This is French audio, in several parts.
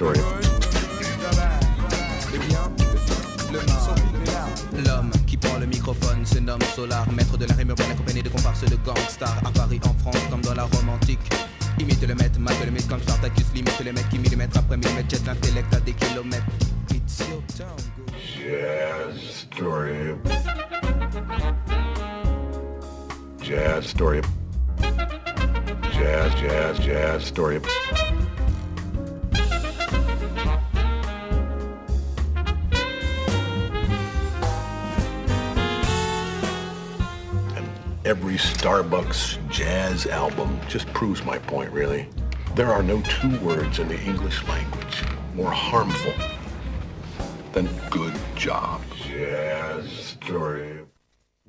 story. L'homme qui prend le microphone se nomme Solar, maître de la rime urbaine accompagné de comparses de gangsters à Paris, en France, comme dans la Rome antique. Imite le maître, mate le mythe comme Spartacus, limite le mec qui millimètre après millimètre, jette l'intellect à des kilomètres. It's your go. Jazz, story. Jazz, story. Jazz, jazz, jazz, story every Starbucks jazz album just proves my point, really. There are no two words in the English language more harmful than good job. Jazz story.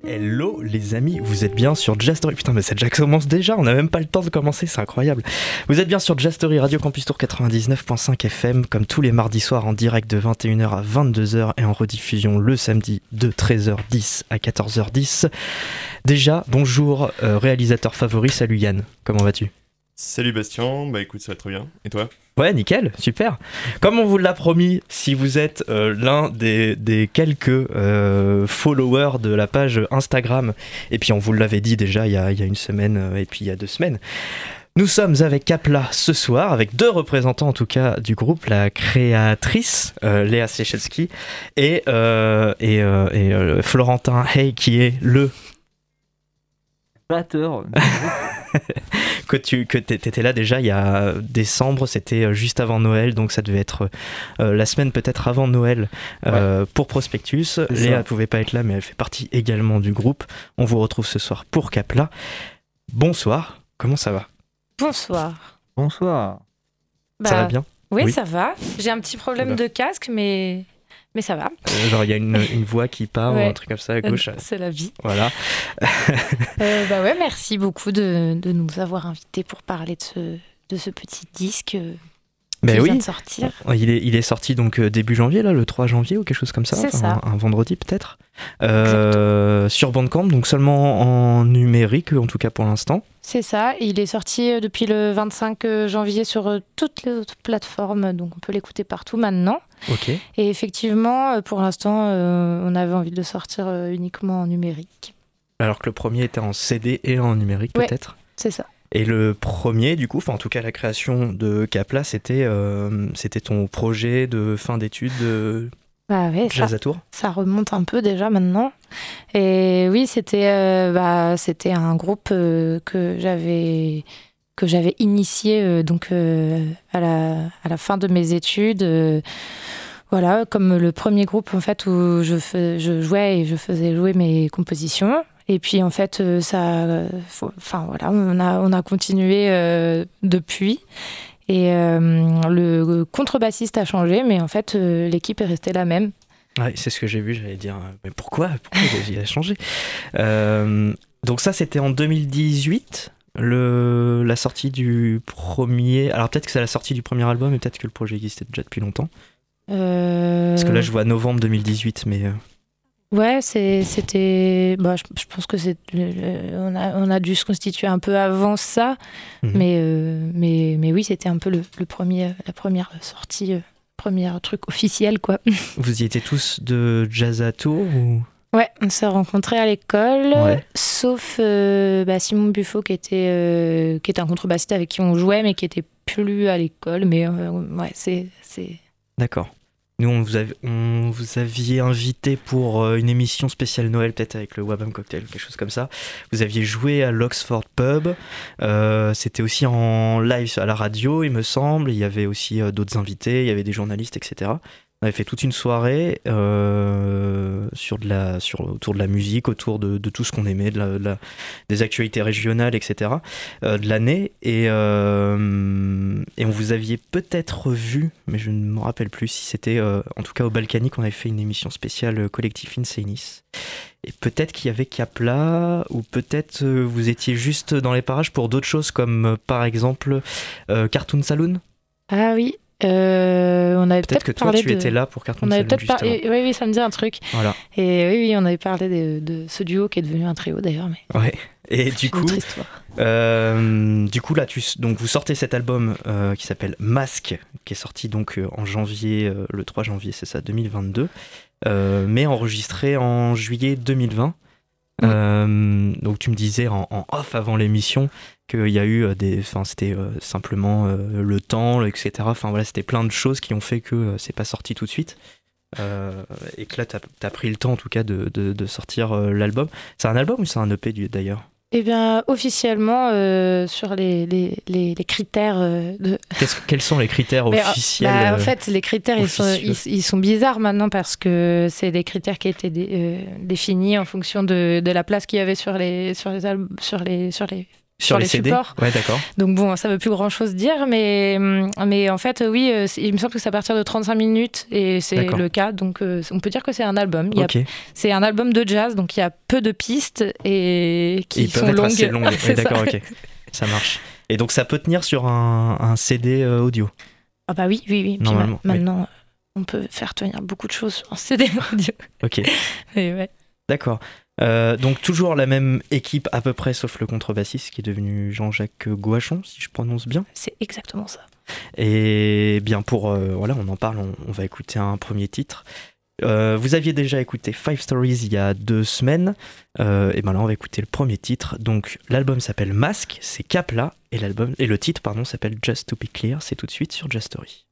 Hello les amis, vous êtes bien sur Jazz Story. Putain, mais cette Jack commence déjà, on n'a même pas le temps de commencer, c'est incroyable. Vous êtes bien sur Jazz Story Radio Campus Tour 99.5 FM, comme tous les mardis soirs en direct de 21h à 22h et en rediffusion le samedi de 13h10 à 14h10. Déjà, bonjour euh, réalisateur favori, salut Yann, comment vas-tu? Salut Bastien, bah écoute, ça va très bien. Et toi? Ouais, nickel, super. Comme on vous l'a promis, si vous êtes euh, l'un des, des quelques euh, followers de la page Instagram, et puis on vous l'avait dit déjà il y a, il y a une semaine euh, et puis il y a deux semaines, nous sommes avec Kapla ce soir, avec deux représentants en tout cas du groupe, la créatrice euh, Léa Sechelski et, euh, et, euh, et, euh, Florentin Hay qui est le batteur. que tu que t'étais là déjà il y a décembre, c'était euh, juste avant Noël, donc ça devait être euh, la semaine peut-être avant Noël euh, pour Prospectus. Léa ne pouvait pas être là, mais elle fait partie également du groupe. On vous retrouve ce soir pour Capla. Bonsoir, comment ça va? Bonsoir. Bonsoir. Ça va Bah, bien? Oui, Oui. ça va. J'ai un petit problème de casque, mais, mais ça va. Euh, Genre il y a une, une voix qui part, Ouais. ou un truc comme ça à gauche. Euh, C'est la vie. Voilà. Euh, bah ouais, merci beaucoup de, de nous avoir invités pour parler de ce, de ce petit disque euh, Ben vient oui, de sortir. il est, il est sorti donc euh, début janvier, là, le 3 janvier ou quelque chose comme ça. Un, un vendredi peut-être. Euh, sur Bandcamp, donc seulement en numérique, en tout cas pour l'instant. C'est ça. Il est sorti euh, depuis le 25 janvier sur toutes les autres plateformes, donc on peut l'écouter partout maintenant. Ok. Et effectivement, pour l'instant, euh, on avait envie de sortir euh, uniquement en numérique. Alors que le premier était en CD et en numérique Ouais. peut-être. C'est ça. Et le premier, du coup, enfin en tout cas la création de Capla, c'était euh, c'était ton projet de fin d'études de Bah ouais, ça, Jazz à Tours? ça remonte un peu déjà maintenant. Et oui, c'était euh, bah, c'était un groupe euh, que j'avais que j'avais initié donc à la à la fin de mes études. voilà, comme le premier groupe en fait où je fais- je jouais et je faisais jouer mes compositions. Et puis en fait, euh, ça, enfin voilà, on a on a continué euh, depuis. Et euh, le contrebassiste a changé, mais en fait, euh, l'équipe est restée la même. Ouais, c'est ce que j'ai vu, j'allais dire, mais pourquoi? Pourquoi il a changé? Donc ça, c'était en 2018, le, la sortie du premier... Alors peut-être que c'est la sortie du premier album, et peut-être que le projet existait déjà depuis longtemps. Parce que là, je vois novembre 2018, mais... euh, Ouais, c'était. Bah, je, je pense que c'est. le- On a, on a dû se constituer un peu avant ça, Mhm. mais, euh, mais, mais oui, c'était un peu le, le premier, la première sortie, euh, premier truc officiel, quoi. Vous y étiez tous de Jazz à Tours ou... Ouais, on s'est rencontrés à l'école, Ouais. sauf euh, bah, Simon Buffo qui était, euh, qui était un contrebassiste avec qui on jouait, mais qui était plus à l'école. Mais euh, ouais, c'est. c'est- D'accord. Nous, on vous, avait- aviez invité pour euh, une émission spéciale Noël, peut-être avec le Wabam Cocktail, quelque chose comme ça. Vous aviez joué à l'Oxford Pub. Euh, C'était aussi en live à la radio, il me semble. Il y avait aussi euh, d'autres invités, il y avait des journalistes, etc. On avait fait toute une soirée euh, sur autour de la musique, autour de, tout ce qu'on aimait, des actualités régionales, etc. euh, de l'année. Et, euh, et on vous aviez peut-être vu, mais je ne me rappelle plus si c'était, en tout cas au Balkany, qu'on avait fait une émission spéciale Collectif Insainis. Et peut-être qu'il y avait Capla, ou peut-être vous étiez juste dans les parages pour d'autres choses, comme par exemple Cartoon Saloon. Ah oui, euh, on avait Peut-être que toi, tu de... étais là pour Cartoon On avait peut-être parlé. Oui, oui, ça me dit un truc. Voilà. Et oui, oui, on avait parlé de, de ce duo qui est devenu un trio d'ailleurs. Mais Ouais. Et du coup. Euh, du coup là, tu, donc vous sortez cet album euh, qui s'appelle Masque, qui est sorti donc en janvier, le 3 janvier, c'est ça, 2022, euh, mais enregistré en juillet 2020. Euh, donc tu me disais en, en off avant l'émission qu'il y a eu euh, des, enfin c'était euh, simplement euh, le temps, etc. Enfin voilà, c'était plein de choses qui ont fait que c'est pas sorti tout de suite. Euh, et que là, t'as as pris le temps en tout cas de, de- de sortir euh, l'album. C'est un album ou c'est un EP d'ailleurs? Eh bien, officiellement, euh, sur les, les, les, les critères de. Quels sont les critères officiels bah, en fait, les critères, ils sont, ils, ils sont bizarres maintenant parce que c'est des critères qui étaient dé- définis en fonction de, de la place qu'il y avait sur les, sur les, sur les, sur les sur les, les CD supports. Ouais, d'accord. Donc bon, ça veut plus grand chose dire, mais, mais en fait, oui, euh, il me semble que c'est à partir de 35 minutes et c'est le cas. Donc euh, on peut dire que c'est un album. C'est un album de jazz, donc il y a peu de pistes et qui Ils sont peuvent être longues. assez longues. D'accord, ok. Ça marche. Et donc ça peut tenir sur un, un CD euh, audio? Ah bah oui, oui, oui. Puis Normalement, ma- oui. maintenant, on peut faire tenir beaucoup de choses sur un CD audio. Ok. Et ouais. D'accord. Euh, donc toujours la même équipe à peu près, sauf le contrebassiste qui est devenu Jean-Jacques Gouachon, si je prononce bien. C'est exactement ça. Et bien pour euh, voilà, on en parle, on, on va écouter un premier titre. Euh, vous aviez déjà écouté Five Stories il y a deux semaines, et ben là on va écouter le premier titre. Donc l'album s'appelle Mask, c'est Capla, et l'album et le titre pardon s'appelle Just to Be Clear. C'est tout de suite sur Just Story.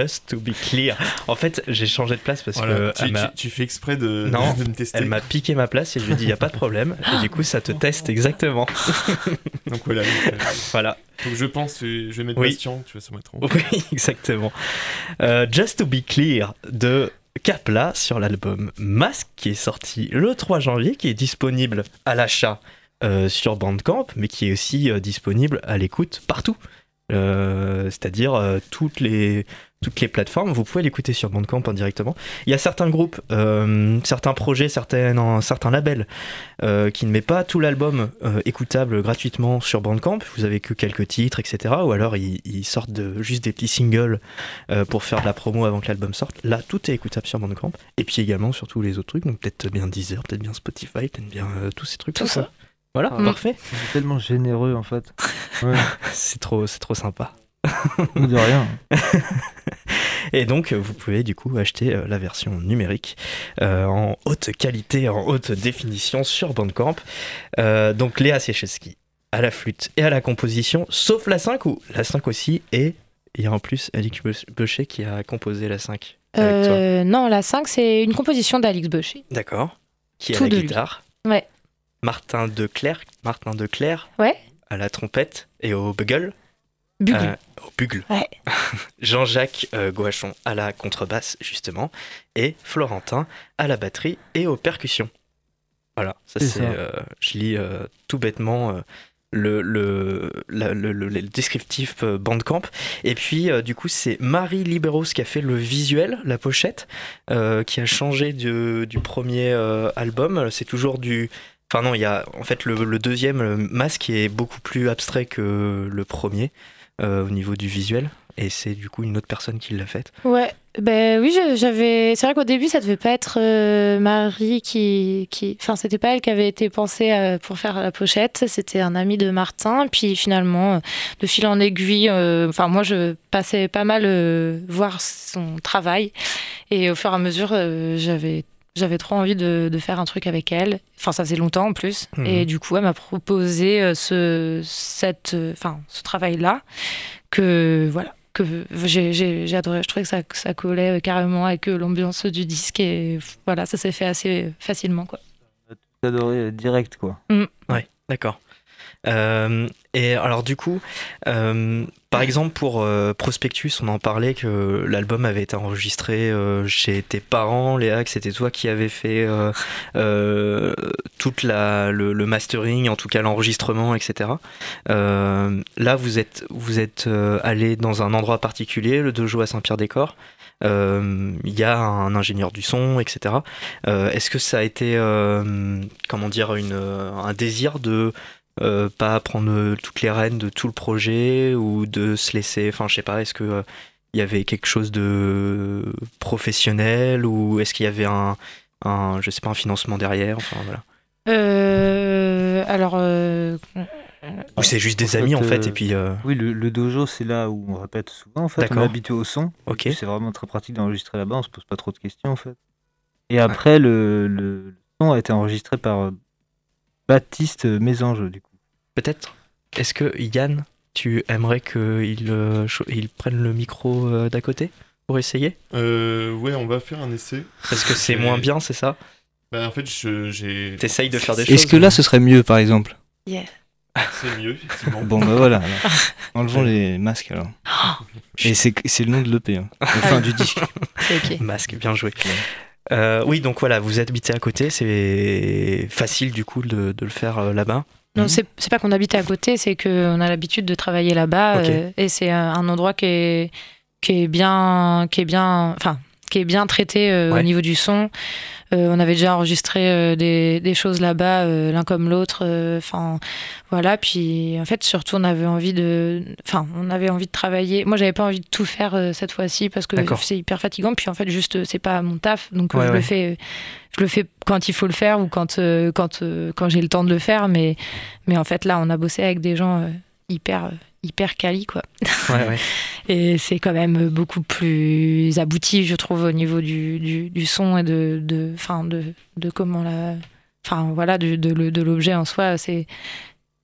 Just, to be clear. En fait, j'ai changé de place parce Voilà, que tu, fais exprès de, Non, de me tester. elle m'a piqué ma place et je lui ai dit, il n'y a pas de problème. Et du coup, ça te teste exactement. Donc voilà. donc, euh, Voilà. donc je pense, que je vais mettre Oui. Bastien, tu vas se mettre en. Oui, exactement. Euh, Just to be clear de Capla sur l'album Mask qui est sorti le 3 janvier, qui est disponible à l'achat euh, sur Bandcamp, mais qui est aussi euh, disponible à l'écoute partout. Euh, C'est-à-dire euh, toutes les toutes les plateformes, vous pouvez l'écouter sur Bandcamp indirectement. Il y a certains groupes, euh, certains projets, certains, certains labels euh, qui ne met pas tout l'album euh, écoutable gratuitement sur Bandcamp. Vous avez que quelques titres, etc. Ou alors ils, ils sortent de, juste des petits singles euh, pour faire de la promo avant que l'album sorte. Là, tout est écoutable sur Bandcamp. Et puis également sur tous les autres trucs. Donc peut-être bien Deezer, peut-être bien Spotify, peut-être bien euh, tous ces trucs. Tout ça. Voilà, Ah. parfait. C'est tellement généreux en fait. Ouais, C'est trop, c'est trop sympa. De rien. Et donc, euh, vous pouvez du coup acheter euh, la version numérique euh, en haute qualité, en haute définition sur Bandcamp. Euh, donc, Léa Siecheski à la flûte et à la composition, sauf la 5 ou la 5 aussi. Et il y a en plus Alix Beuchet qui a composé la 5 avec toi. Euh, non, la 5, c'est une composition d'Alix Beuchet. D'accord. Qui a tout la de lui. guitare. Ouais. Martin Declerc, Martin Declerc Ouais. à la trompette et au bugle. Bugle. Euh, au bugle. Ouais. Jean-Jacques euh, Goachon à la contrebasse, justement, et Florentin à la batterie et aux percussions. Voilà, ça C'est euh, je lis euh, tout bêtement euh, le, le, la- le, le- le descriptif euh, Bandcamp. Et puis, euh, du coup, c'est Marie Libéros qui a fait le visuel, la pochette, euh, qui a changé du, du premier euh, album. C'est toujours du. Enfin, non, il y a. En fait, le, le deuxième, le masque, est beaucoup plus abstrait que le premier euh, au niveau du visuel. Et c'est du coup une autre personne qui l'a faite. Ouais, ben oui, j'avais. C'est vrai qu'au début, ça devait pas être euh, Marie qui, qui. Enfin, c'était pas elle qui avait été pensée euh, pour faire la pochette. C'était un ami de Martin. Puis finalement, de fil en aiguille, enfin moi, je passais pas mal voir son travail. Et au fur et à mesure, j'avais. J'avais trop envie de, de faire un truc avec elle. Enfin, ça faisait longtemps en plus. Mhm. Et du coup, elle m'a proposé euh, ce, cette, euh, enfin, ce travail-là. Que voilà, que j'ai j'ai- j'ai adoré. Je trouvais que ça, que ça collait euh, carrément avec l'ambiance du disque et voilà, ça s'est fait assez facilement quoi. Euh, direct quoi. Ouais, d'accord. Euh, et alors du coup, euh, par exemple pour euh, Prospectus, on en parlait que l'album avait été enregistré euh, chez tes parents, Léa, que c'était toi qui avais fait euh, euh, toute la le, le mastering, en tout cas l'enregistrement, etc. Là, vous êtes vous êtes allé dans un endroit particulier, le dojo à Saint-Pierre-des-Corps. Il y a un ingénieur du son, etc. Est-ce que ça a été, comment dire, une, un désir de euh, pas prendre euh, toutes les rênes de tout le projet ou de se laisser, enfin je sais pas, est-ce que euh, il y avait quelque chose de professionnel ou est-ce qu'il y avait un, un, je sais pas, un financement derrière, enfin voilà. Euh, alors euh, Ou c'est juste en des amis en fait, euh, et puis euh, Oui, le, le dojo c'est là où on répète souvent en fait. On est habitué au son. ok, C'est vraiment très pratique d'enregistrer là-bas, on se pose pas trop de questions en fait. Et après, le, le son a été enregistré par euh, Baptiste Mésange du coup. peut-être. Est-ce que Yann, tu aimerais qu'il euh, il prenne le micro euh, d'à côté pour essayer? Euh, ouais, on va faire un essai. Parce que c'est moins bien, c'est ça? Bah, en fait, j'ai. T'essayes de faire des choses. Est-ce que là, ce serait mieux, par exemple? C'est mieux, effectivement. Bon, bah voilà. alors. Enlevons les masques alors. Et c'est c'est le nom de l'EP. Hein. Enfin, du disque. c'est ok. Masque, bien joué. Euh, oui, donc voilà, vous habitez à côté, c'est facile du coup de, de le faire euh, là-bas. Non, Mhm. c'est pas qu'on habite à côté, c'est qu'on a l'habitude de travailler là-bas euh, et c'est un, un endroit qui est, qui est bien, qui est bien, enfin, qui est bien traité euh, Ouais. au niveau du son. Euh, on avait déjà enregistré euh, des, des choses là-bas, l'un comme l'autre. Enfin, voilà. Puis en fait, surtout, on avait envie de, enfin, on avait envie de travailler. Moi, j'avais pas envie de tout faire cette fois-ci parce que c'est hyper fatigant. Puis en fait, juste, c'est pas mon taf, donc Ouais, je ouais. le fais. Je le fais quand il faut le faire ou quand quand quand j'ai le temps de le faire. Mais mais en fait, là, on a bossé avec des gens hyper hyper quali quoi. Ouais, ouais. Et c'est quand même beaucoup plus abouti, je trouve, au niveau du, du, du son et de, de, fin, de, de comment la. Enfin, voilà, de, de, l'objet en soi. C'est,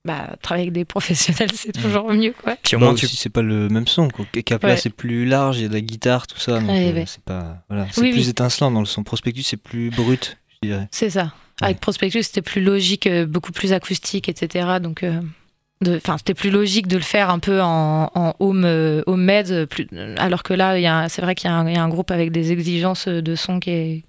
bah, travailler avec des professionnels, c'est toujours mieux, quoi. Puis au Bah moins, aussi, tu... c'est pas le même son. Quoi. Capla, Ouais. c'est plus large, il y a de la guitare, tout ça. Donc, Ouais, euh, ouais. c'est pas. Voilà, c'est Oui, plus oui. étincelant dans le son. Prospectus, c'est plus brut, je dirais. C'est ça. Avec Prospectus, c'était plus logique, euh, beaucoup plus acoustique, etc. Donc, euh, enfin, c'était plus logique de le faire un peu en, home, euh, home med, euh, plus, alors que là, c'est vrai qu'il y, a un- groupe avec des exigences de son qui,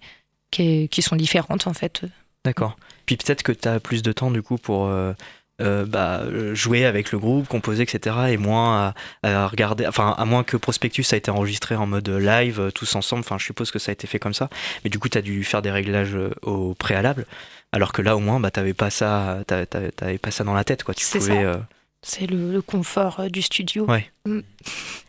sont différentes, en fait. D'accord. Puis peut-être que tu as plus de temps du coup pour euh, euh, bah, jouer avec le groupe, composer, etc. Et moins à, regarder, enfin à moins que Prospectus a été enregistré en mode live tous ensemble. Enfin, je suppose que ça a été fait comme ça. Mais du coup, tu as dû faire des réglages au préalable. Alors que là, au moins, bah, t'avais pas ça, t'avais, pas ça dans la tête, quoi. Tu C'est pouvais. ça. euh, C'est le, le confort euh, du studio. Ouais.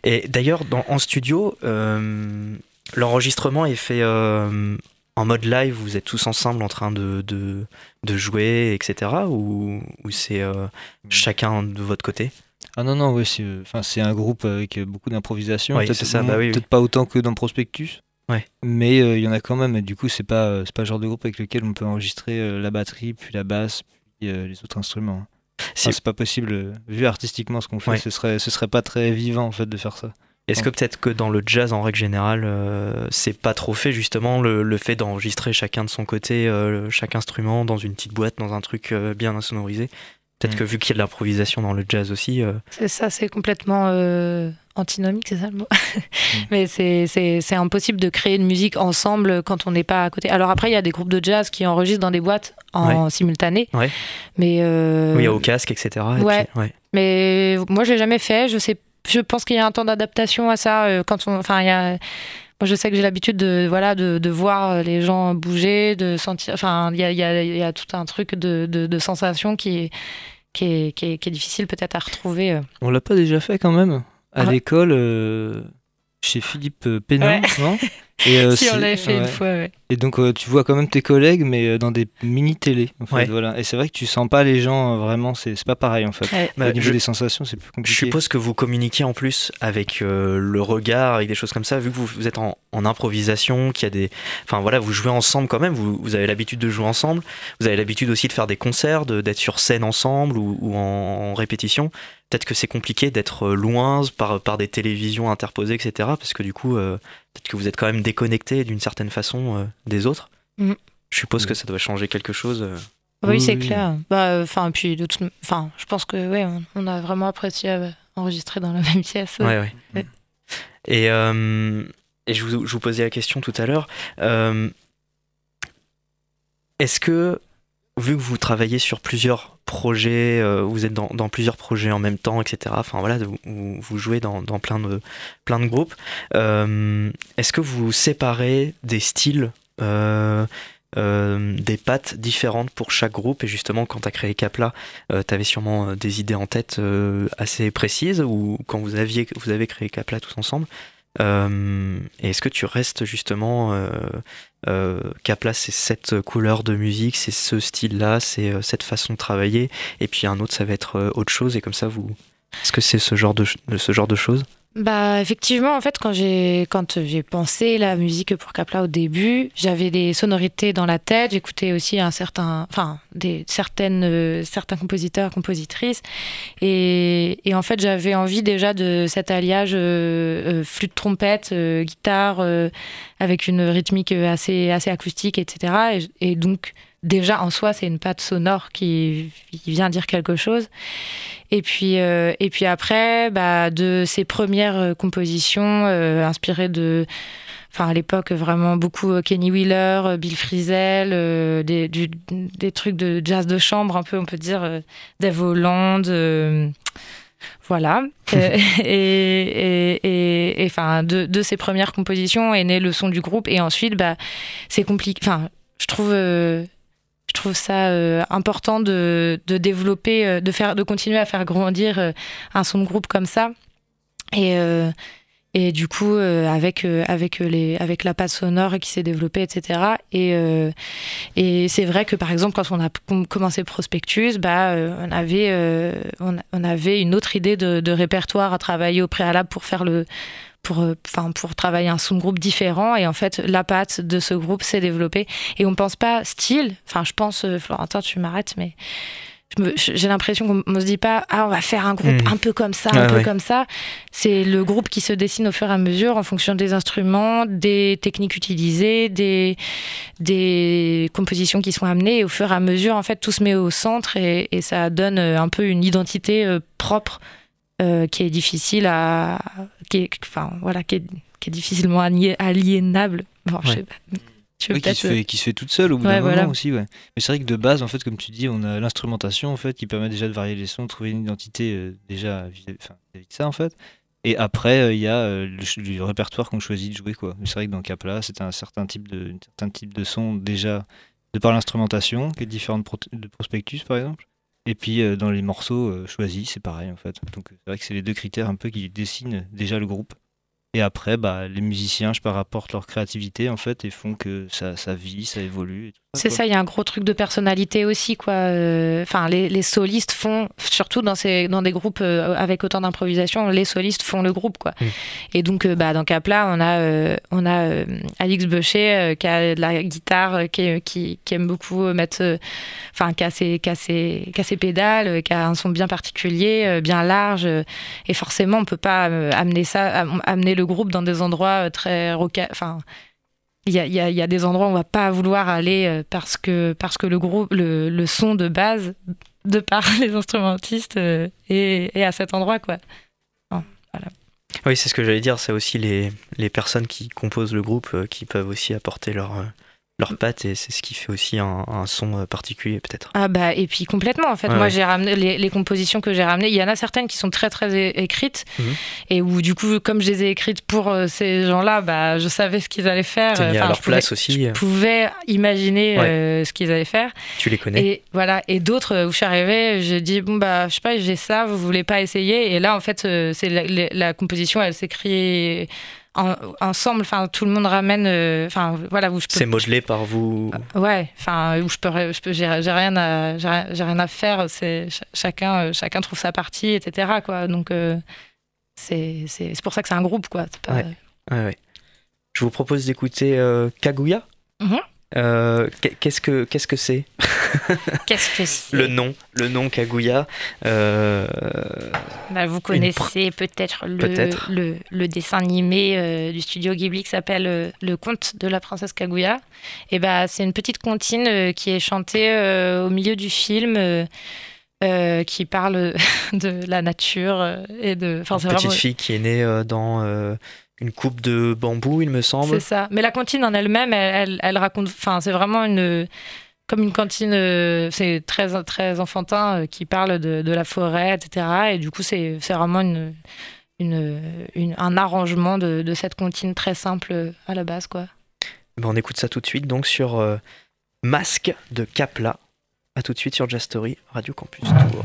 Et d'ailleurs, dans- en studio, euh, l'enregistrement est fait euh, en mode live. Vous êtes tous ensemble en train de, de, de jouer, etc. Ou, ou c'est euh, chacun de votre côté? Ah non, non, ouais, c'est euh, enfin, c'est un groupe avec beaucoup d'improvisation. Oui, Peut-être c'est ça, moins- bah oui, pas autant que dans Prospectus. Ouais. Mais euh, il y en a quand même. Et du coup, c'est pas, euh, c'est pas le genre de groupe avec lequel on peut enregistrer euh, la batterie, puis la basse, puis les autres instruments. Enfin, c'est pas possible. vu artistiquement ce qu'on fait, Ouais. ce, serait, ce serait pas très vivant en fait de faire ça. Est-ce que peut-être que dans le jazz en règle générale, c'est pas trop fait justement le, le fait d'enregistrer chacun de son côté, chaque instrument dans une petite boîte, dans un truc bien insonorisé? Peut-être Mm. que vu qu'il y a de l'improvisation dans le jazz aussi, euh, C'est ça, c'est complètement euh, antinomique, c'est ça le mot. Mais c'est- impossible de créer une musique ensemble quand on n'est pas à côté. Alors après, il y a des groupes de jazz qui enregistrent dans des boîtes en simultané. Ouais. Mais, euh, oui, au casque, etc. et ouais. puis- ouais. mais moi, je l'ai jamais fait. Je, sais, je pense qu'il y a un temps d'adaptation à ça. euh, quand on, enfin, il y a, moi, je sais que j'ai l'habitude de, voilà, de, de voir les gens bouger, de sentir. Enfin, il y a, il y a- il y a tout un truc de, de, de sensation qui est, qui est, qui est, qui est difficile peut-être à retrouver. euh. On l'a pas déjà fait quand même à Ah. l'école euh, chez Philippe euh, Pénin, Ouais. non? Et, euh, si on l'avait fait une fois, ouais. Et donc euh, tu vois quand même tes collègues, mais euh, dans des mini télé. En fait, Ouais. voilà. Et c'est vrai que tu sens pas les gens euh, vraiment. C'est pas pareil en fait. Ouais. Bah, Au niveau je- des sensations, c'est plus Je compliqué. suppose que vous communiquez en plus avec euh, le regard, avec des choses comme ça, vu que vous, vous êtes en, en improvisation, qu'il y a des. Enfin voilà, vous jouez ensemble quand même, vous, vous avez l'habitude de jouer ensemble, vous avez l'habitude aussi de faire des concerts, de- d'être sur scène ensemble ou, ou en, en répétition. Peut-être que c'est compliqué d'être euh, loin par, par des télévisions interposées, etc. Parce que du coup, euh, peut-être que vous êtes quand même déconnecté d'une certaine façon euh, des autres. Mhm. Je suppose que Mhm. ça doit changer quelque chose. Oui, Oui, c'est oui. clair. Bah, enfin, puis de toute, enfin, je pense que ouais, on, on a vraiment apprécié euh, enregistrer dans la même pièce. Ouais, ouais. Ouais. Et, euh, et je, vous, je vous posais la question tout à l'heure. euh, Est-ce que, vu que vous travaillez sur plusieurs projets, euh, vous êtes dans, plusieurs projets en même temps, etc., enfin voilà, vous, jouez dans, plein, de, groupes, euh, est-ce que vous séparez des styles euh, des pattes différentes pour chaque groupe? Et justement quand tu as créé Capla, tu avais sûrement des idées en tête assez précises ou quand vous aviez vous avez créé Capla tous ensemble euh, est-ce que tu restes justement euh, euh, Capla c'est cette couleur de musique c'est ce style là c'est euh, cette façon de travailler et puis un autre ça va être euh, autre chose et comme ça vous est-ce que c'est ce genre de ce genre de choses? Bah effectivement, en fait, quand j'ai quand j'ai pensé la musique pour Capla au début, j'avais des sonorités dans la tête. J'écoutais aussi un certain, enfin, des certaines euh, certains compositeurs, compositrices, et, et en fait, j'avais envie déjà de cet alliage euh, euh, flûte, trompette, euh, guitare, euh, avec une rythmique assez assez acoustique, etc. Et, et donc déjà en soi, c'est une patte sonore qui, qui vient dire quelque chose. Et puis, euh, et puis après, bah, de ses premières euh, compositions euh, inspirées de, enfin à l'époque vraiment beaucoup euh, Kenny Wheeler, euh, Bill Frisell, euh, des, du- des trucs de jazz de chambre un peu, on peut dire, euh, Dave Holland. euh, voilà. Euh, et et, et, et, enfin, de, de ces premières compositions est né le son du groupe. Et ensuite, bah, c'est compliqué. Enfin, je trouve, euh, je trouve ça euh, important de, développer, euh, de, faire, de continuer à faire grandir euh, un son de groupe comme ça. Et, du coup, avec, la patte sonore qui s'est développée, etc. Et, c'est vrai que, par exemple, quand on a com- commencé Prospectus, bah, on, avait, une autre idée de répertoire à travailler au préalable pour faire le. Pour, euh, enfin, pour travailler un son de groupe différent et en fait la patte de ce groupe s'est développée et on pense pas style enfin je pense euh, Florentin tu m'arrêtes mais j'ai l'impression qu'on ne se dit pas ah on va faire un groupe Mhm. un peu comme ça, un Ouais, peu ouais. comme ça. C'est le groupe qui se dessine au fur et à mesure en fonction des instruments, des techniques utilisées, des des compositions qui sont amenées. Et au fur et à mesure, en fait, tout se met au centre et, et ça donne euh, un peu une identité propre euh, qui est difficile à, qui est, enfin voilà, qui est, qui est difficilement aliénable. Bon, je Ouais. sais pas. Tu veux Oui, qui, se fait, qui se fait toute seule au bout Ouais, d'un voilà. moment aussi, ouais. Mais c'est vrai que de base, en fait, comme tu dis, on a l'instrumentation en fait qui permet déjà de varier les sons, de trouver une identité euh, déjà vis-à-vis enfin, de ça en fait. Et après, euh, il y a euh, le, répertoire qu'on choisit de jouer quoi. Mais C'est vrai que dans Capla, c'était un certain type de, un certain type de son déjà de par l'instrumentation, qui est différent de, Pro- de Prospectus par exemple. Et puis euh, dans les morceaux euh, choisis, c'est pareil en fait. Donc c'est vrai que c'est les deux critères un peu qui dessinent déjà le groupe. Et après, bah, les musiciens, je sais pas, rapportent leur créativité en fait et font que ça, ça vit, ça évolue. C'est ça, il y a un gros truc de personnalité aussi, quoi. Euh, Enfin, les, les solistes font, surtout dans, ces, dans des groupes euh, avec autant d'improvisation, les solistes font le groupe, quoi. Mm. Et donc, euh, bah, dans Capla, on a, euh, on a euh, Alix Becher euh, qui a de la guitare, euh, qui, qui, qui aime beaucoup mettre, euh, enfin, qui a ses, qui a ses- qui a ses pédales, euh, qui a un son bien particulier, euh, bien large. euh, et forcément, on peut pas euh, amener ça, am- amener le groupe dans des endroits euh, très roca, enfin. Il y a, y y a des endroits où on va pas vouloir aller euh, parce que, parce que le, groupe, le, le son de base, de par les instrumentistes, euh, est, à cet endroit. Quoi. Oui, c'est ce que j'allais dire. C'est aussi les, les personnes qui composent le groupe qui peuvent aussi apporter leur, euh, leur patte et c'est ce qui fait aussi un, un son euh, particulier peut-être. Ah bah, et puis complètement, en fait. Ouais, Moi, ouais. j'ai ramené les, les compositions que j'ai ramenées. Il y en a certaines qui sont très, très écrites. Mhm. Et où, du coup, comme je les ai écrites pour euh, ces gens-là, bah, je savais ce qu'ils allaient faire. Mis à leur je pouvais- place aussi. euh, Je pouvais imaginer Ouais. euh, ce qu'ils allaient faire. Tu les connais. Et voilà. Et d'autres euh, où je suis arrivée, j'ai dit bon bah je sais pas, j'ai ça, vous voulez pas essayer? Et là en fait, euh, c'est la, la- la composition, elle s'écrit en- ensemble. Enfin, tout le monde ramène. euh, Enfin voilà où je peux. C'est modelé par vous. Ouais. Enfin où je peux, je peux, j'ai rien à, j'ai rien- à faire. C'est ch- chacun, euh, chacun trouve sa partie, etc. Quoi. Donc euh, c'est, c'est, pour ça que c'est un groupe quoi. Pas- Ouais. Ouais, ouais. Je vous propose d'écouter euh, Kaguya. Mhm. Euh, qu'est- qu'est-ce que qu'est-ce que c'est? Qu'est-ce que c'est? Le nom le nom Kaguya euh, Bah, vous connaissez peut-être le, le, le dessin animé euh, du studio Ghibli qui s'appelle Le conte de la princesse Kaguya. Et bah, c'est une petite comptine qui est chantée au milieu du film. euh, qui parle de la nature et de. Une petite vraiment. fille qui est née euh, dans euh, une coupe de bambou il me semble C'est ça. Mais la cantine en elle-même, elle, elle, elle raconte. Enfin, c'est vraiment une. Comme une cantine, euh, c'est très, très enfantin, euh, qui parle de, de la forêt, etc. Et du coup, c'est vraiment une, une, une- un arrangement de, de cette comptine très simple euh, à la base, quoi. Ben, on écoute ça tout de suite donc sur euh, Masque de Capla à tout de suite sur Jazz Story Radio Campus Tour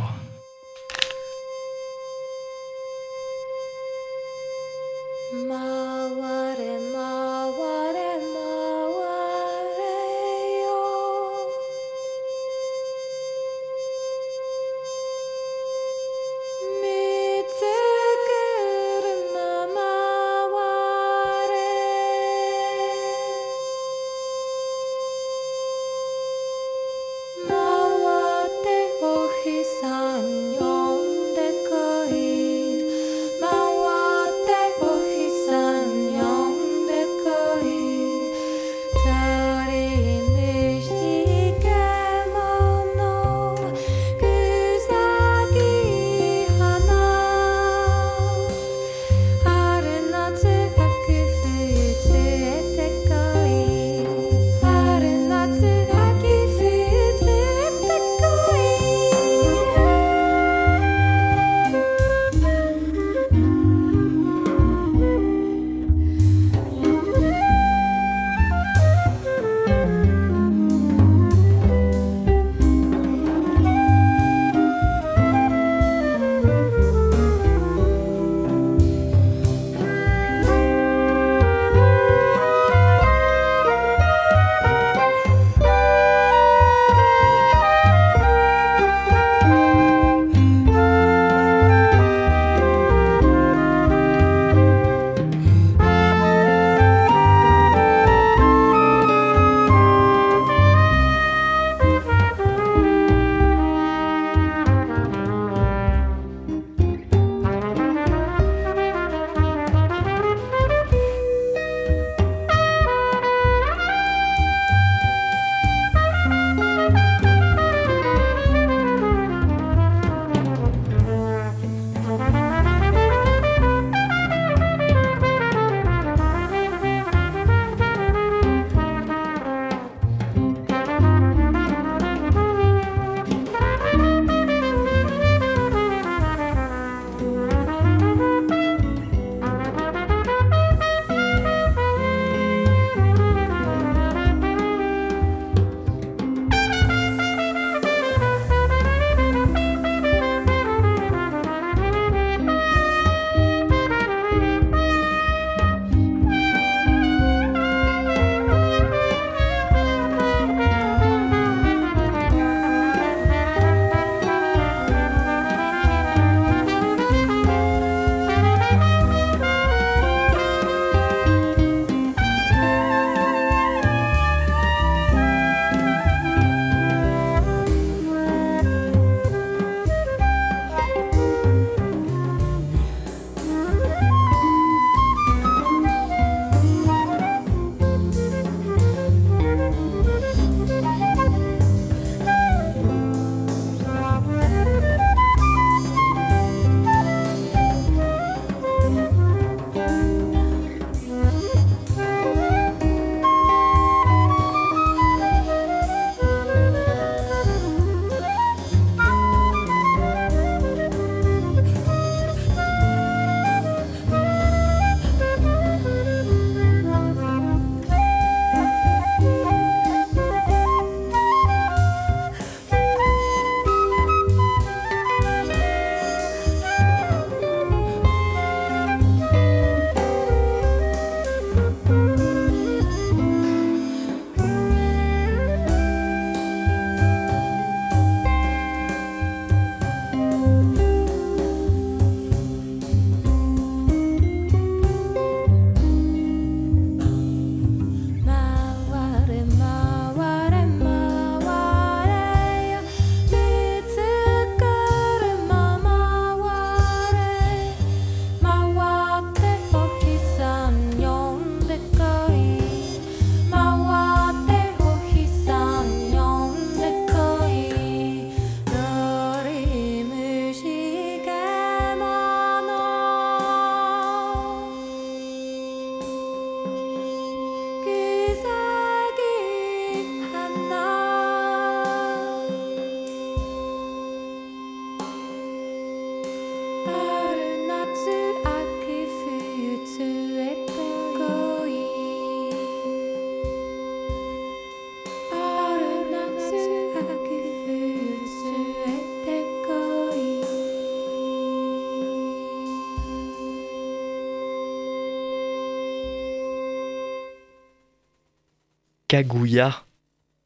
Kaguya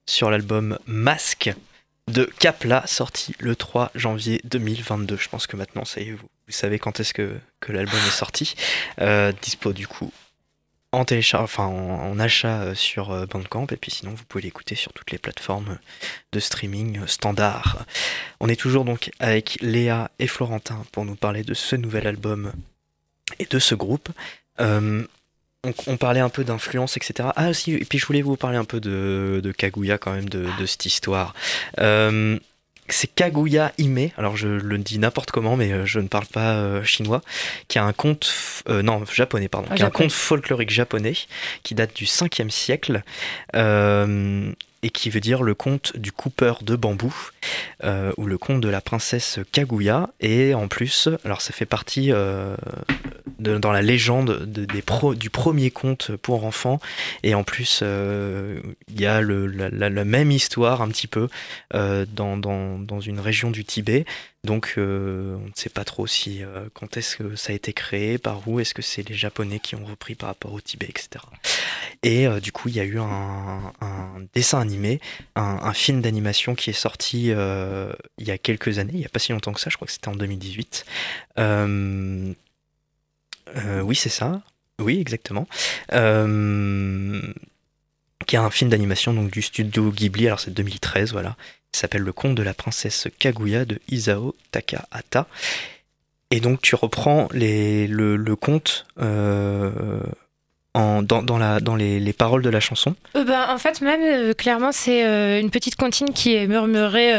sur l'album Masque de Kapla, sorti le 3 janvier 2022. Je pense que maintenant, ça y est, vous, savez quand est-ce que, l'album est sorti. Euh, dispo du coup en en, achat euh, sur euh, Bandcamp, et puis sinon vous pouvez l'écouter sur toutes les plateformes de streaming standard. On est toujours donc avec Léa et Florentin pour nous parler de ce nouvel album et de ce groupe. On, on parlait un peu d'influence, etc. Ah aussi, et puis je voulais vous parler un peu de, de Kaguya quand même, de, de cette histoire. Euh, c'est Kaguya Hime, alors je le dis n'importe comment, mais euh, je ne parle pas euh, chinois, qui a un conte, euh, non japonais pardon, Ah, qui a un conte folklorique japonais qui date du 5e siècle euh, et qui veut dire le conte du coupeur de bambou euh, ou le conte de la princesse Kaguya et en plus, alors ça fait partie euh, dans la légende du premier conte pour enfants et en plus euh, il y a le- la, même histoire un petit peu dans- dans une région du Tibet. Donc euh, on ne sait pas trop si euh, quand est-ce que ça a été créé, par où, est-ce que c'est les Japonais qui ont repris par rapport au Tibet, etc. Et euh, du coup il y a eu un, dessin animé, un, film d'animation qui est sorti il y a quelques années, il n'y a pas si longtemps que ça, je crois que c'était en 2018. Euh, euh, oui c'est ça, oui exactement. Qui est un film d'animation donc du studio Ghibli, alors c'est 2013, voilà. Il s'appelle Le conte de la princesse Kaguya de Isao Takahata. Et donc tu reprends les, le, le conte euh, en, dans, dans, la, dans les, les paroles de la chanson. Euh, ben, en fait, même euh, clairement, c'est euh, une petite comptine qui est murmurée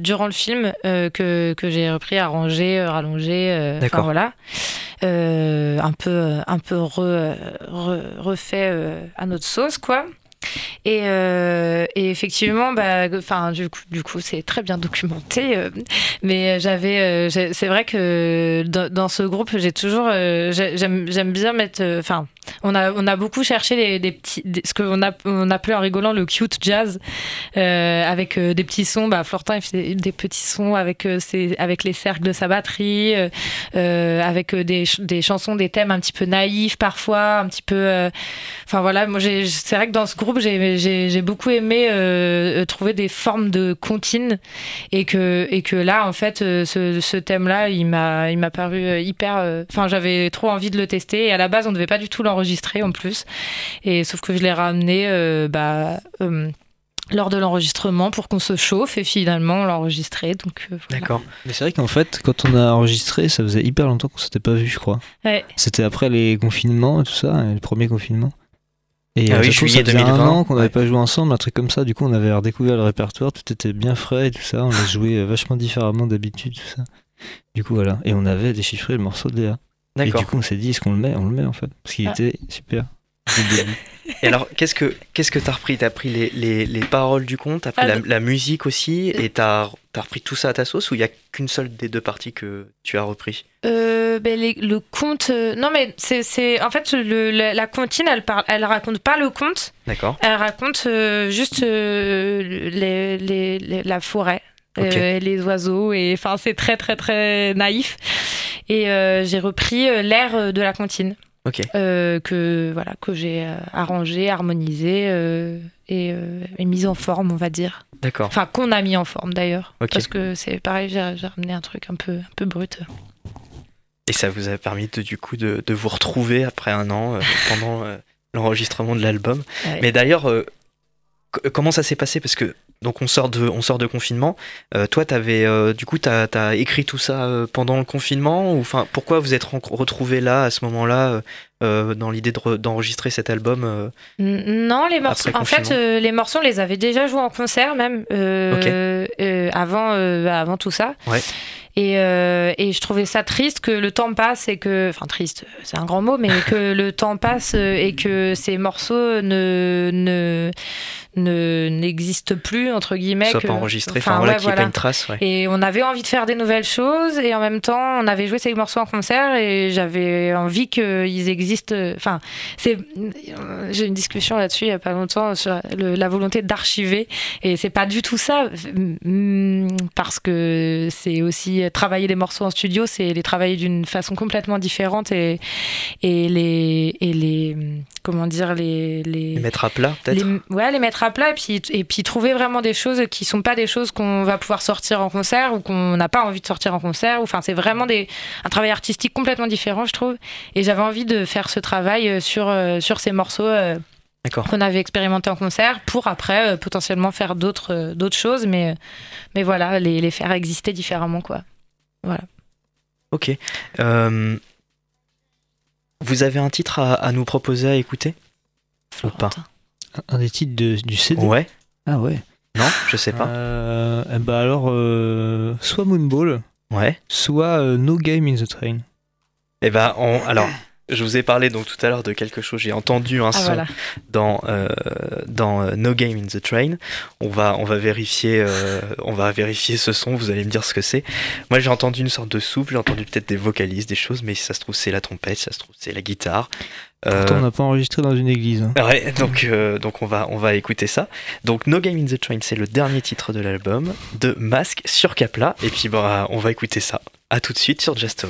durant le film que, que j'ai repris, arrangé, rallongé. D'accord. voilà. Un peu, un peu re- re- refait à notre sauce, quoi. Et, euh, et effectivement, bah, enfin, du coup, du coup, c'est très bien documenté. euh, mais j'avais, euh, c'est vrai que dans, ce groupe, j'ai toujours, j'ai- j'aime, bien mettre, enfin, on a, on a beaucoup cherché des petits, ce qu'on on appelait en rigolant le cute jazz, euh, avec euh, des petits sons. Bah, Florentin, il fait des, petits sons avec, euh, avec les cercles de sa batterie, euh, avec des, des chansons, des thèmes un petit peu naïfs parfois, un petit peu. Enfin voilà, c'est vrai que dans ce groupe, j'ai j'ai beaucoup aimé trouver des formes de comptines et que, et que là, en fait, ce, ce thème-là, il m'a paru hyper. Enfin, j'avais trop envie de le tester et à la base, on ne devait pas du tout l'enregistrer en plus. Et sauf que je l'ai ramené euh, bah, euh, lors de l'enregistrement pour qu'on se chauffe et finalement on l'a enregistré. Donc euh, voilà. D'accord. Mais c'est vrai qu'en fait, quand on a enregistré, ça faisait hyper longtemps qu'on s'était pas vu, je crois. Ouais. C'était après les confinements et tout ça, les premiers confinements. Et Ah oui, juillet ça faisait 2020, un an qu'on n'avait ouais. pas joué ensemble, un truc comme ça. Du coup, on avait redécouvert le répertoire, tout était bien frais et tout ça. On a joué vachement différemment d'habitude, tout ça. Du coup, voilà. Et on avait déchiffré le morceau de Léa. Et du coup, on s'est dit, est-ce qu'on le met? On le met en fait. Parce qu'il Ah. était super. Et alors, qu'est-ce que qu'est-ce que t'as repris? T'as pris les, les, les paroles du conte, t'as pris Ah, la, musique aussi, et t'as as repris tout ça à ta sauce, ou il y a qu'une seule des deux parties que tu as repris? Euh, ben, les- le conte. euh, non, mais c'est- c'est. En fait, le, la, la comptine, elle, parle, elle raconte pas le conte, D'accord. elle raconte euh, juste euh, les, les- les- la forêt. Euh, les oiseaux et enfin c'est très très très naïf et euh, j'ai repris euh, l'air de la comptine Ok. euh, que voilà que j'ai euh, arrangé harmonisé euh, et, euh, et mis en forme on va dire D'accord. enfin qu'on a mis en forme d'ailleurs Ok. parce que c'est pareil j'ai ramené un truc un peu un peu brut Et ça vous a permis de, du coup de, de vous retrouver après un an euh, pendant euh, l'enregistrement de l'album. Ouais. Mais d'ailleurs, euh, comment ça s'est passé? Parce que donc on sort de, on sort de confinement. Euh, toi, t'avais, euh, du coup, t'as as écrit tout ça euh, pendant le confinement ou enfin, pourquoi vous êtes retrouvé là à ce moment-là dans l'idée de re- d'enregistrer cet album Non, les morceaux. En fait, les morceaux, on les avait déjà joués en concert même avant, avant tout ça. Ouais. Et, euh, et je trouvais ça triste que le temps passe et que, enfin triste, c'est un grand mot, mais que le temps passe et que ces morceaux ne ne ne n'existe plus entre guillemets. Soit que- pas enregistré, enfin, enfin voilà, ouais, voilà. pas une trace. Ouais. Et on avait envie de faire des nouvelles choses et en même temps, on avait joué ces morceaux en concert et j'avais envie qu'ils existent. Enfin, c'est euh, j'ai eu une discussion là-dessus il y a pas longtemps sur le- la volonté d'archiver et c'est pas du tout ça mm, parce que c'est aussi travailler les morceaux en studio, c'est les travailler d'une façon complètement différente et et les et les comment dire les les, Les mettre à plat, peut-être. ouais, les mettre à plat et puis, et puis trouver vraiment des choses qui sont pas des choses qu'on va pouvoir sortir en concert ou qu'on n'a pas envie de sortir en concert. ou- Enfin, c'est vraiment des, un travail artistique complètement différent, je trouve. Et j'avais envie de faire ce travail euh, sur, euh, sur ces morceaux euh, qu'on avait expérimentés en concert pour après euh, potentiellement faire d'autres euh, d'autres choses, mais, mais voilà, les, les faire exister différemment, quoi. Ok. Euh, Vous avez un titre à, à nous proposer à écouter? Ou pas? Florentin. Un des titres de- du CD Ouais. Ah ouais. Non, je sais pas. Euh, eh bah alors, euh, soit Moonball, Ouais. soit euh, No Game in the Train. Eh ben, on- alors, je vous ai parlé donc tout à l'heure de quelque chose. J'ai entendu un Ah son voilà. dans euh, dans euh, No Game in the Train. On va on va vérifier euh, on va vérifier ce son. Vous allez me dire ce que c'est. Moi, j'ai entendu une sorte de souffle. J'ai entendu peut-être des vocalises, des choses, mais si ça se trouve c'est la trompette, si ça se trouve c'est la guitare. Pourtant, on n'a pas enregistré dans une église. hein. Ouais, donc, euh, donc on, va, on va écouter ça. Donc No Game in the Train, c'est le dernier titre de l'album de Mask sur Capla. Et puis bah, on va écouter ça. À tout de suite sur Just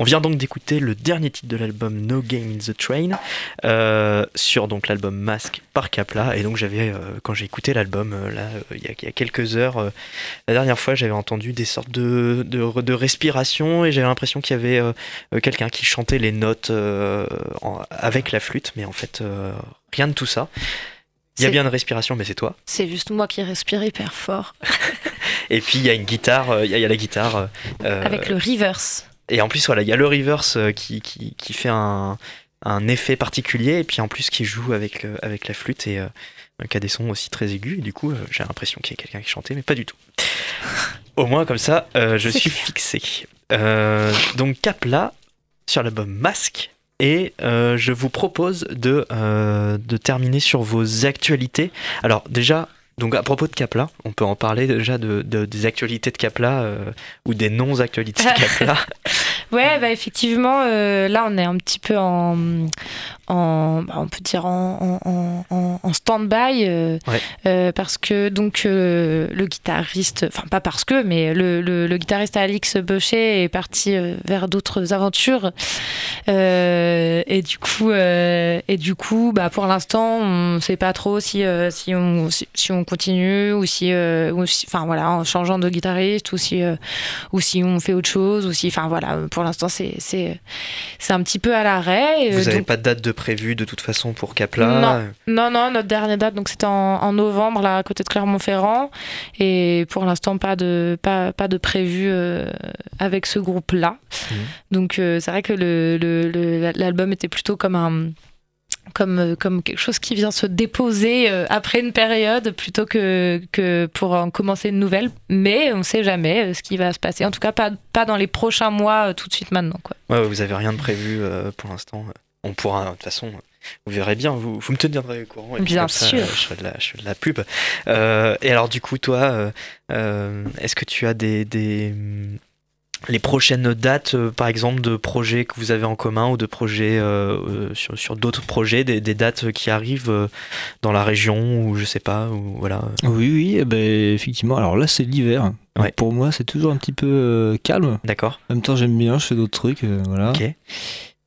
On vient donc d'écouter le dernier titre de l'album No Game in the Train euh, sur donc l'album Mask par Kapla et donc j'avais euh, quand j'ai écouté l'album euh, là il y, a- il y a quelques heures la dernière fois j'avais entendu des sortes de, de, de respiration et j'avais l'impression qu'il y avait quelqu'un qui chantait les notes en- avec la flûte mais en fait rien de tout ça. Il y a bien une respiration mais c'est toi. C'est juste moi qui respire hyper fort. Et puis il y a une guitare, il y, y a la guitare. Avec le reverse. Et en plus, voilà, il y a le reverse euh, qui, qui, qui fait un, un effet particulier, et puis en plus qui joue avec, le- avec la flûte et euh, qui a des sons aussi très aigus. Et du coup, euh, j'ai l'impression qu'il y a quelqu'un qui chantait, mais pas du tout. Au moins, comme ça, euh, je suis clair. fixé. Euh, donc, Capla sur l'album Masque. Et euh, je vous propose de, euh, de terminer sur vos actualités. Alors, déjà. Donc à propos de Capla, on peut en parler déjà de, de- des actualités de Capla euh, ou des non-actualités de Capla. Ouais, bah effectivement, euh, là on est un petit peu en, en bah, on peut dire en, en, en- en, en stand-by euh, Ouais. euh, parce que donc euh, le guitariste, enfin pas parce que, mais le, le, le guitariste Alix Beuchet est parti vers d'autres aventures et du coup, et du coup, bah pour l'instant, on sait pas trop si si on si, si on continue ou si, enfin voilà, en changeant de guitariste ou si ou si on fait autre chose ou si, enfin voilà, pour l'instant c'est c'est c'est un petit peu à l'arrêt. Vous n'avez pas de date de prévu de toute façon pour Capla Non. non, non, notre dernière date, donc c'était en, en novembre, là, à côté de Clermont-Ferrand. Et pour l'instant, pas de, pas, pas de prévu euh, avec ce groupe-là. Mhm. Donc, euh, c'est vrai que le, le- le- l'album était plutôt comme un. Comme, euh, comme quelque chose qui vient se déposer euh, après une période plutôt que, que pour en commencer une nouvelle. Mais on ne sait jamais euh, ce qui va se passer. En tout cas, pas, pas dans les prochains mois, euh, tout de suite maintenant. Quoi. Ouais, vous avez rien de prévu euh, pour l'instant. On pourra, de toute façon, vous verrez bien, vous, vous me tiendrez au courant. et Bien sûr. je, fais de la, je fais de la pub. Euh, et alors, du coup, toi, euh, euh, est-ce que tu as des. des les prochaines dates, par exemple, de projets que vous avez en commun ou de projets euh, sur, sur d'autres projets, des, des dates qui arrivent dans la région ou je sais pas, ou voilà. Oui, oui, eh ben, effectivement. Alors là, c'est l'hiver. Ouais. Pour moi, c'est toujours un petit peu euh, calme. D'accord. En même temps, j'aime bien, je fais d'autres trucs. euh, voilà. Ok.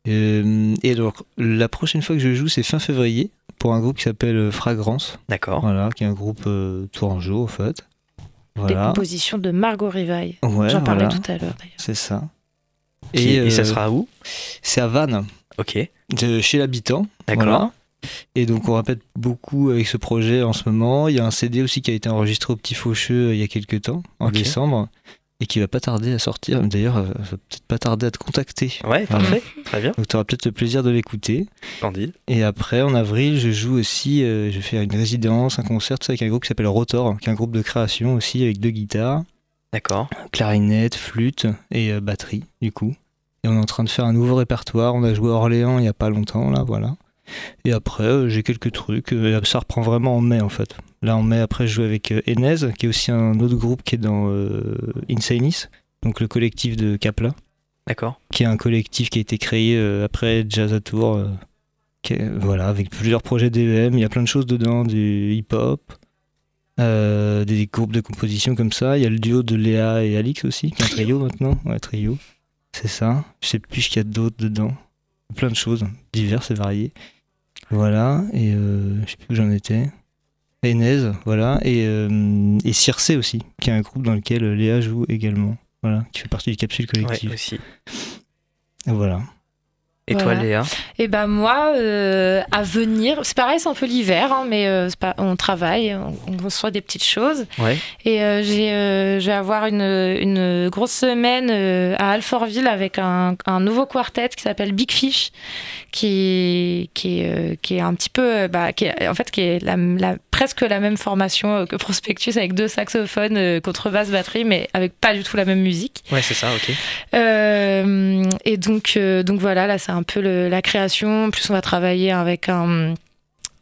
Euh, et alors, la prochaine fois que je joue, c'est fin février pour un groupe qui s'appelle euh, Fragrance. D'accord. Voilà, qui est un groupe euh, tourangeau, en fait. Des Voilà. compositions de Margot Rivaille. Ouais, J'en parlais voilà, tout à l'heure d'ailleurs. C'est ça. Et, et ça euh, sera où C'est à Vannes, Ok. de chez l'habitant. D'accord. Voilà. Et donc on répète beaucoup avec ce projet en ce moment. Il y a un CD aussi qui a été enregistré au Petit Faucheux il y a quelques temps, en décembre, et qui va pas tarder à sortir. D'ailleurs, euh, ça va peut-être pas tarder à te contacter. Ouais, parfait. Très bien. Donc tu auras peut-être le plaisir de l'écouter. Splendide. Et après, en avril, je joue aussi, euh, je faire une résidence, un concert, tout ça, avec un groupe qui s'appelle Rotor, qui est un groupe de création aussi, avec deux guitares, D'accord. clarinette, flûte et euh, batterie, du coup. Et on est en train de faire un nouveau répertoire. On a joué à Orléans il y a pas longtemps, là, voilà. Et après, j'ai quelques trucs. ça reprend vraiment en mai, en fait. Là, en mai, après, je joue avec euh, Enez, qui est aussi un autre groupe qui est dans euh, Insanis, donc le collectif de Capla, D'accord. qui est un collectif qui a été créé euh, après Jazz à Tour. qui est- voilà, avec plusieurs projets d'EM. Il y a plein de choses dedans, du hip-hop. euh, des groupes de composition comme ça. Il y a le duo de Léa et Alix aussi, qui est un trio maintenant. Ouais, trio. C'est ça. Je sais plus ce qu'il y a d'autre dedans. Plein de choses, diverses et variées. Voilà. Et euh, je sais plus où j'en étais. Enez, voilà. Et, euh, et Circe aussi, qui est un groupe dans lequel Léa joue également. Voilà, qui fait partie du capsule Ouais, collective. aussi. Et Voilà. Toi. Léa Et ben moi, euh, à venir, c'est pareil, c'est un peu l'hiver, hein, mais euh, pas, on travaille, on, on reçoit des petites choses. Ouais. Et euh, j'ai, je vais avoir une, une grosse semaine à Alfortville avec un, un nouveau quartet qui s'appelle Big Fish, qui, qui, est, qui est un petit peu, bah, qui est, en fait, qui est la, la- presque la même formation que Prospectus avec deux saxophones, contrebasse, batterie, mais avec pas du tout la même musique. Ouais, c'est ça, ok. Et donc, donc voilà, là c'est un peu la création. Plus, on va travailler avec un,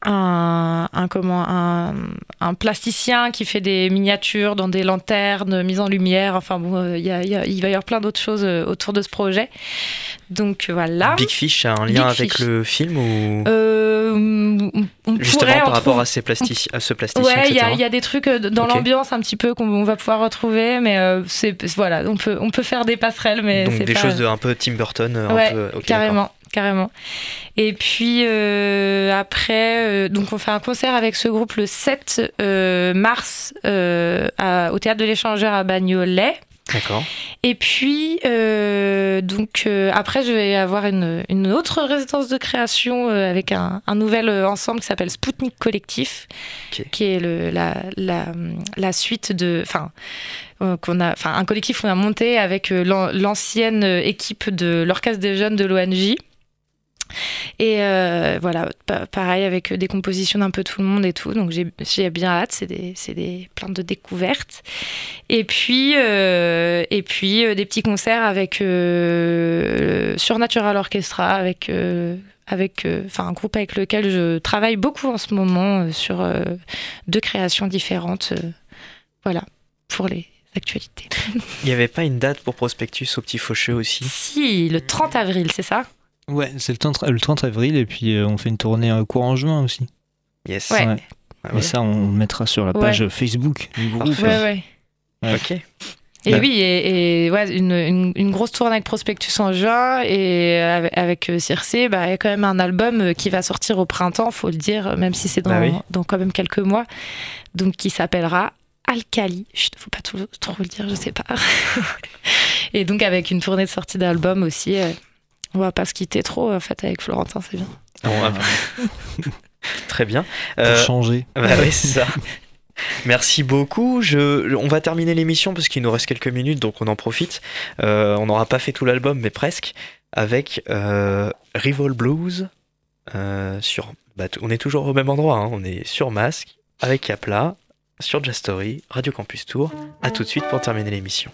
un, un, comment, un, un plasticien qui fait des miniatures dans des lanternes mises en lumière. Enfin bon, euh, il y a- il y a- il va y avoir plein d'autres choses euh, autour de ce projet. Donc voilà. Big Fish, a un lien Big avec Fish. le film ou? Euh, on- justement par rapport à, ces plastic... à ce plasticien, Ouais, il y, a- il y a des trucs dans l'ambiance un petit peu qu'on on va pouvoir retrouver, mais euh, c'est voilà, on peut on peut faire des passerelles, mais Donc des pas- choses de un peu Tim Burton, Ouais, un peu. carrément, carrément. Et puis euh, après, euh, donc on fait un concert avec ce groupe le 7 euh, mars à- au théâtre de l'Échangeur à Bagnolet. D'accord. Et puis donc après, je vais avoir une, une autre résidence de création avec un, un nouvel ensemble qui s'appelle Spoutnik Collectif, qui est le, la, la, la suite de, enfin qu'on a, enfin un collectif qu'on a monté avec l'an- l'ancienne équipe de l'orchestre des jeunes de l'ONJ. Et euh, voilà, pa- pareil avec des compositions d'un peu tout le monde et tout. Donc j'ai bien hâte, c'est des, des plein de découvertes. Et puis euh, et puis euh, des petits concerts avec euh, le Surnatural Orchestra avec euh, avec euh, un groupe avec lequel je travaille beaucoup en ce moment euh, sur euh, deux créations différentes. euh, voilà pour les actualités. Il n'y avait pas une date pour Prospectus au Petit Faucheux aussi? Si le 30 avril, c'est ça? Ouais, c'est le 30, le 30 avril et puis euh, on fait une tournée euh, courant juin aussi. Yes. Ouais. Ouais. Ah Et ça, on le mettra sur la page Facebook du groupe. Parfait. Ouais ouais. Ouais. Ok. Et Bah. oui, et, et ouais, une, une, une grosse tournée avec Prospectus en juin et avec, avec euh, Circe, bah, il y a quand même un album euh, qui va sortir au printemps, faut le dire, même si c'est dans, Bah oui. dans quand même quelques mois, donc qui s'appellera Alcali. Chut, faut pas tout- trop le dire, je sais pas. et donc avec une tournée de sortie d'album aussi. euh, on va pas se quitter trop en fait avec Florentin, c'est bien. Ah. Très bien. Pour Euh, changer. Bah oui, c'est ça. Merci beaucoup. Je, on va terminer l'émission parce qu'il nous reste quelques minutes, donc on en profite. Euh, on n'aura pas fait tout l'album, mais presque, avec euh, Rivol Blues. euh, sur, bah, on est toujours au même endroit, hein. on est sur Masque, avec Capla, sur Jastory, Radio Campus Tour. À tout de suite pour terminer l'émission.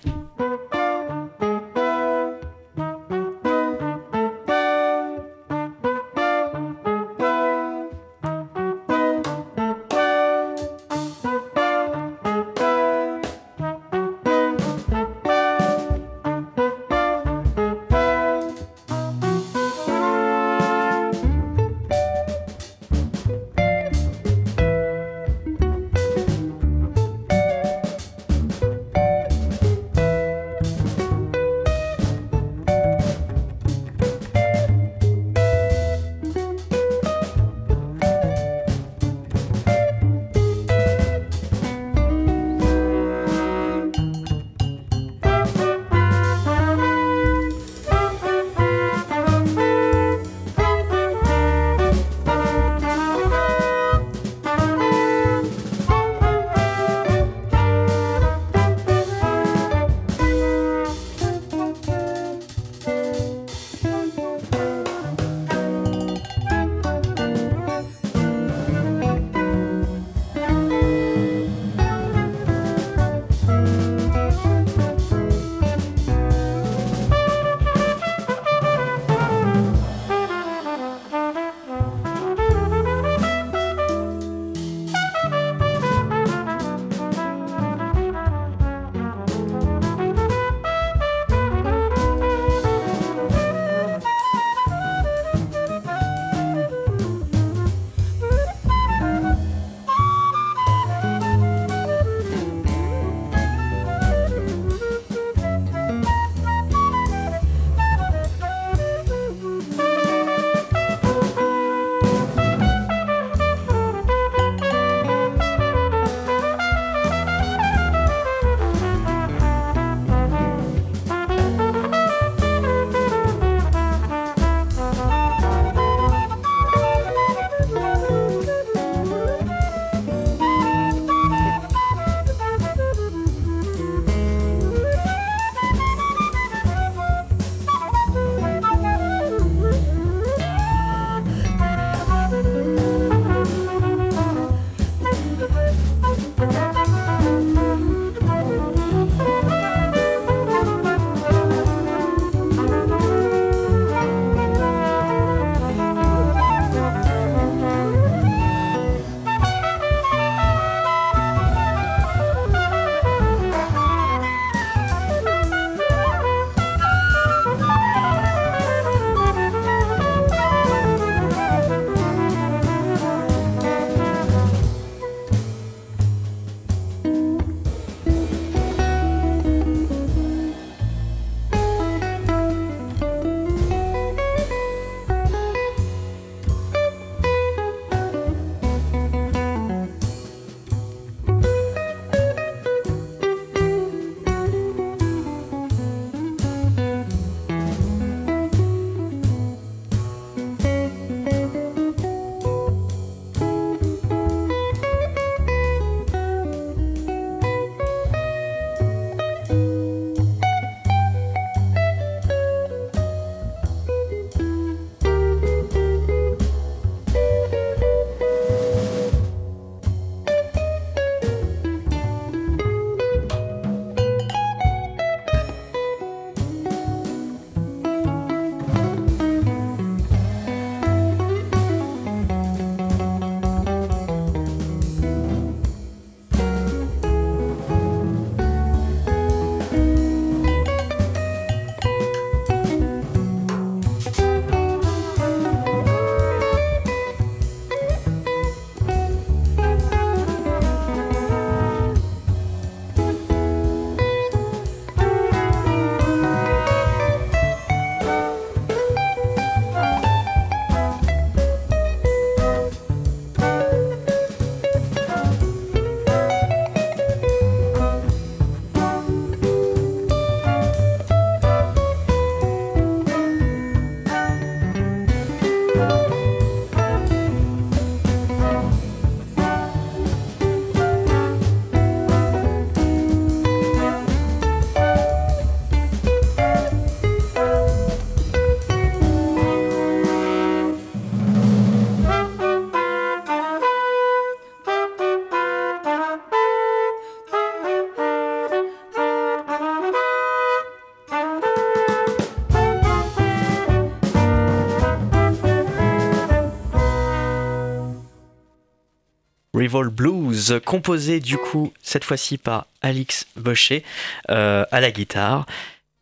Blues, composé du coup cette fois-ci par Alix Bochet euh, à la guitare.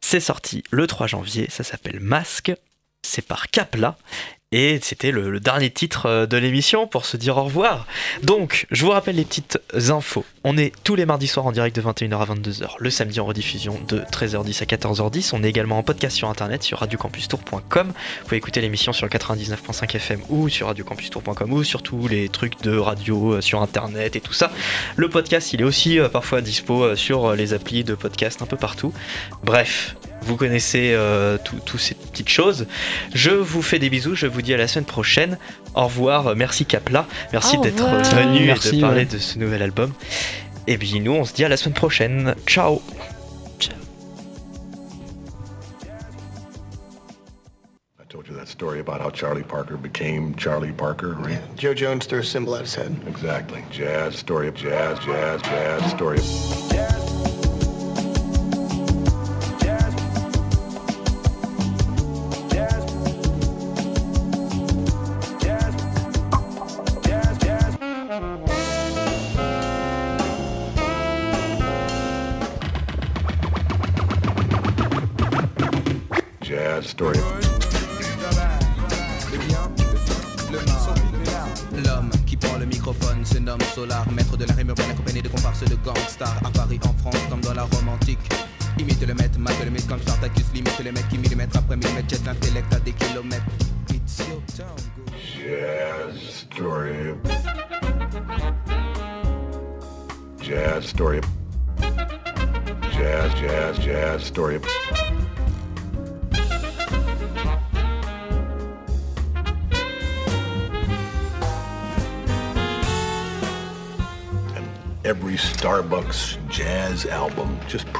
C'est sorti le 3 janvier, ça s'appelle Masque, c'est par Capla. Et c'était le, dernier titre euh, de l'émission pour se dire au revoir. Donc, je vous rappelle les petites infos. On est tous les mardis soirs en direct de 21h à 22h, le samedi en rediffusion de 13h10 à 14h10. On est également en podcast sur internet sur radiocampustour.com. Vous pouvez écouter l'émission sur le 99.5 FM ou sur radiocampustour.com ou sur tous les trucs de radio euh, sur internet et tout ça. Le podcast, il est aussi euh, parfois dispo sur les applis de podcast un peu partout. Bref, vous connaissez euh, toutes ces petites choses. Je vous fais des bisous, je vous dis à la semaine prochaine. Au revoir, merci Capla, merci d'être venu et de parler ouais. de ce nouvel album. Et puis nous, on se dit à la semaine prochaine. Ciao I told you that story about how Charlie Parker became Charlie Parker, right? Joe Jones threw a symbol at his head. Exactly. Jazz, story of jazz, jazz, jazz, story of... Jazz,